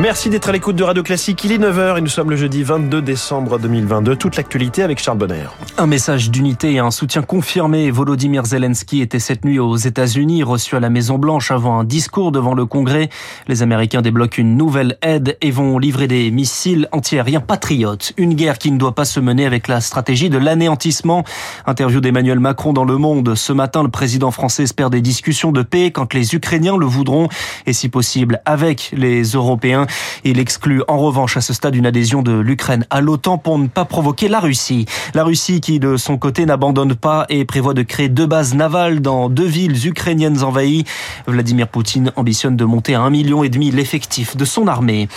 Merci d'être à l'écoute de Radio Classique. Il est 9h et nous sommes le jeudi 22 décembre 2022. Toute l'actualité avec Charles Bonner. Un message d'unité et un soutien confirmé. Volodymyr Zelensky était cette nuit aux États-Unis, reçu à la Maison-Blanche avant un discours devant le Congrès. Les Américains débloquent une nouvelle aide et vont livrer des missiles antiaériens patriotes. Une guerre qui ne doit pas se mener avec la stratégie de l'anéantissement. Interview d'Emmanuel Macron dans Le Monde. Ce matin, le président français espère des discussions de paix quand les Ukrainiens le voudront et si possible avec les Européens. Il exclut en revanche à ce stade une adhésion de l'Ukraine à l'OTAN pour ne pas provoquer la Russie. La Russie qui de son côté n'abandonne pas et prévoit de créer deux bases navales dans deux villes ukrainiennes envahies. Vladimir Poutine ambitionne de monter à un million et demi l'effectif de son armée.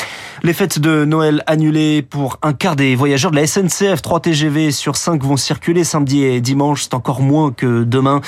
Les fêtes de Noël annulées pour un quart des voyageurs de la SNCF. 3 TGV sur 5 vont circuler samedi et dimanche. C'est encore moins que demain.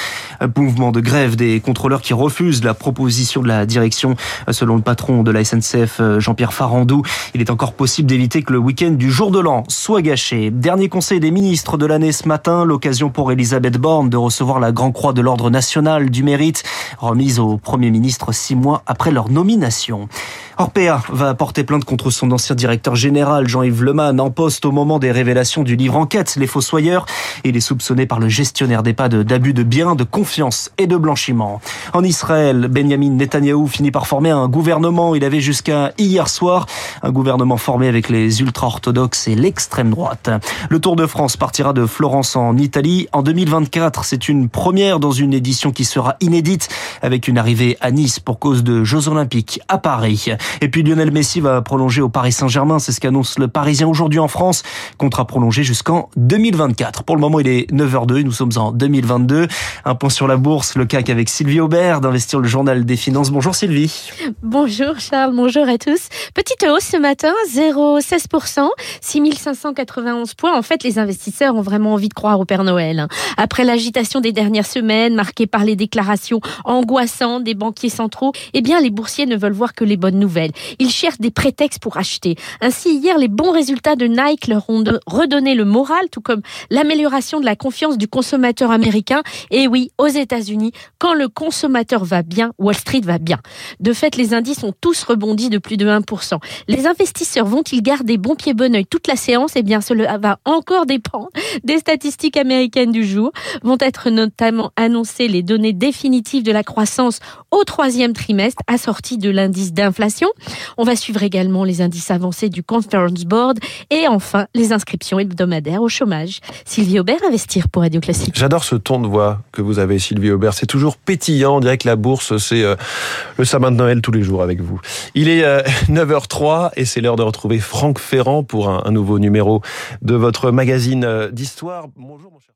Mouvement de grève des contrôleurs qui refusent la proposition de la direction. Selon le patron de la SNCF, Jean-Pierre Farandou, il est encore possible d'éviter que le week-end du jour de l'an soit gâché. Dernier conseil des ministres de l'année ce matin, l'occasion pour Elisabeth Borne de recevoir la Grand Croix de l'Ordre national du mérite, remise au Premier ministre six mois après leur nomination. Orpea va porter plainte contre son ancien directeur général Jean-Yves Leman en poste au moment des révélations du livre Enquête, Les Fossoyeurs. Il est soupçonné par le gestionnaire d'EHPAD d'abus de biens, de confiance et de blanchiment. En Israël, Benjamin Netanyahou finit par former un gouvernement. Il avait jusqu'à hier soir un gouvernement formé avec les ultra-orthodoxes et l'extrême droite. Le Tour de France partira de Florence en Italie en 2024. C'est une première dans une édition qui sera inédite avec une arrivée à Nice pour cause de Jeux Olympiques à Paris. Et puis Lionel Messi va prolonger au Paris Saint-Germain, c'est ce qu'annonce le Parisien aujourd'hui en France. Contrat prolongé jusqu'en 2024. Pour le moment, il est 9h02, nous sommes en 2022. Un point sur la bourse, le CAC avec Sylvie Aubert d'Investir le Journal des Finances. Bonjour Sylvie. Bonjour Charles, bonjour à tous. Petite hausse ce matin, 0,16%, 6591 points. En fait, les investisseurs ont vraiment envie de croire au Père Noël. Après l'agitation des dernières semaines, marquée par les déclarations angoissantes des banquiers centraux, eh bien, les boursiers ne veulent voir que les bonnes nouvelles. Ils cherchent des prétextes pour acheter. Ainsi, hier, les bons résultats de Nike leur ont redonné le moral, tout comme l'amélioration de la confiance du consommateur américain. Et oui, aux États-Unis, quand le consommateur va bien, Wall Street va bien. De fait, les indices ont tous rebondi de plus de 1%. Les investisseurs vont-ils garder bon pied bon oeil toute la séance? Eh bien, cela va encore dépendre des statistiques américaines du jour. Vont être notamment annoncées les données définitives de la croissance au troisième trimestre, assorties de l'indice d'inflation. On va suivre également les indices avancés du Conference Board et enfin les inscriptions hebdomadaires au chômage. Sylvie Aubert, investir pour Radio Classique. J'adore ce ton de voix que vous avez, Sylvie Aubert. C'est toujours pétillant. On dirait que la bourse, c'est euh, le sabbat de Noël tous les jours avec vous. Il est euh, 9h03 et c'est l'heure de retrouver Franck Ferrand pour un, nouveau numéro de votre magazine euh, d'histoire. Bonjour, mon cher.